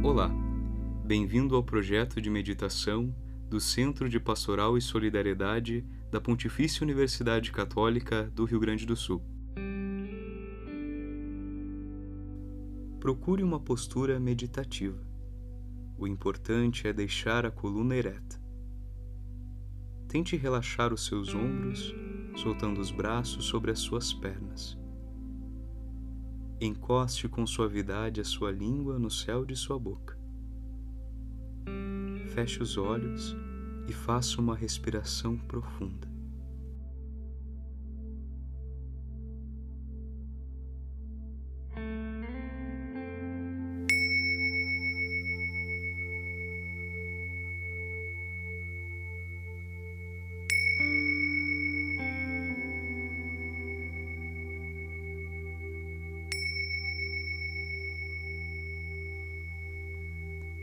Olá, bem-vindo ao projeto de meditação do Centro de Pastoral e Solidariedade da Pontifícia Universidade Católica do Rio Grande do Sul. Procure uma postura meditativa. O importante é deixar a coluna ereta. Tente relaxar os seus ombros, soltando os braços sobre as suas pernas. Encoste com suavidade a sua língua no céu de sua boca. Feche os olhos e faça uma respiração profunda.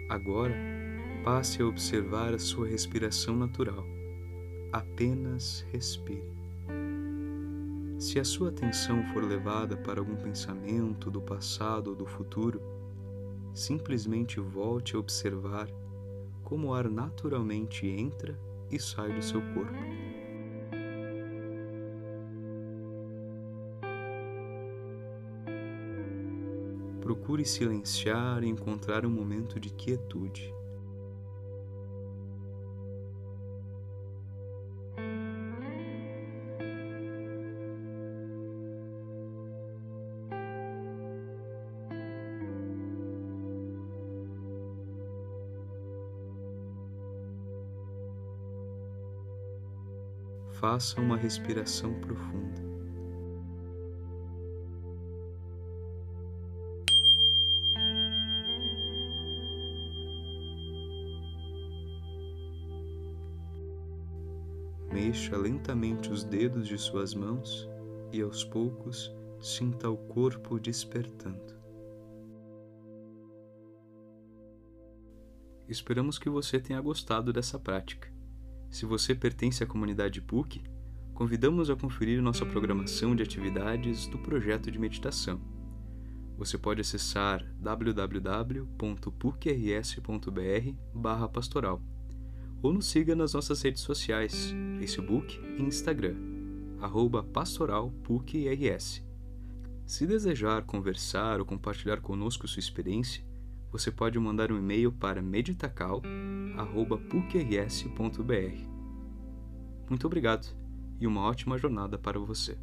Agora, passe a observar a sua respiração natural. Apenas respire. Se a sua atenção for levada para algum pensamento do passado ou do futuro, simplesmente volte a observar como o ar naturalmente entra e sai do seu corpo. Procure silenciar e encontrar um momento de quietude. Faça uma respiração profunda. Mexa lentamente os dedos de suas mãos e aos poucos sinta o corpo despertando. Esperamos que você tenha gostado dessa prática. Se você pertence à comunidade PUC, convidamos a conferir nossa programação de atividades do projeto de meditação. Você pode acessar www.pucrs.br/pastoral ou nos siga nas nossas redes sociais, Facebook e Instagram, pastoralpucrs. Se desejar conversar ou compartilhar conosco sua experiência, você pode mandar um e-mail para meditacal.pucrs.br. Muito obrigado e uma ótima jornada para você.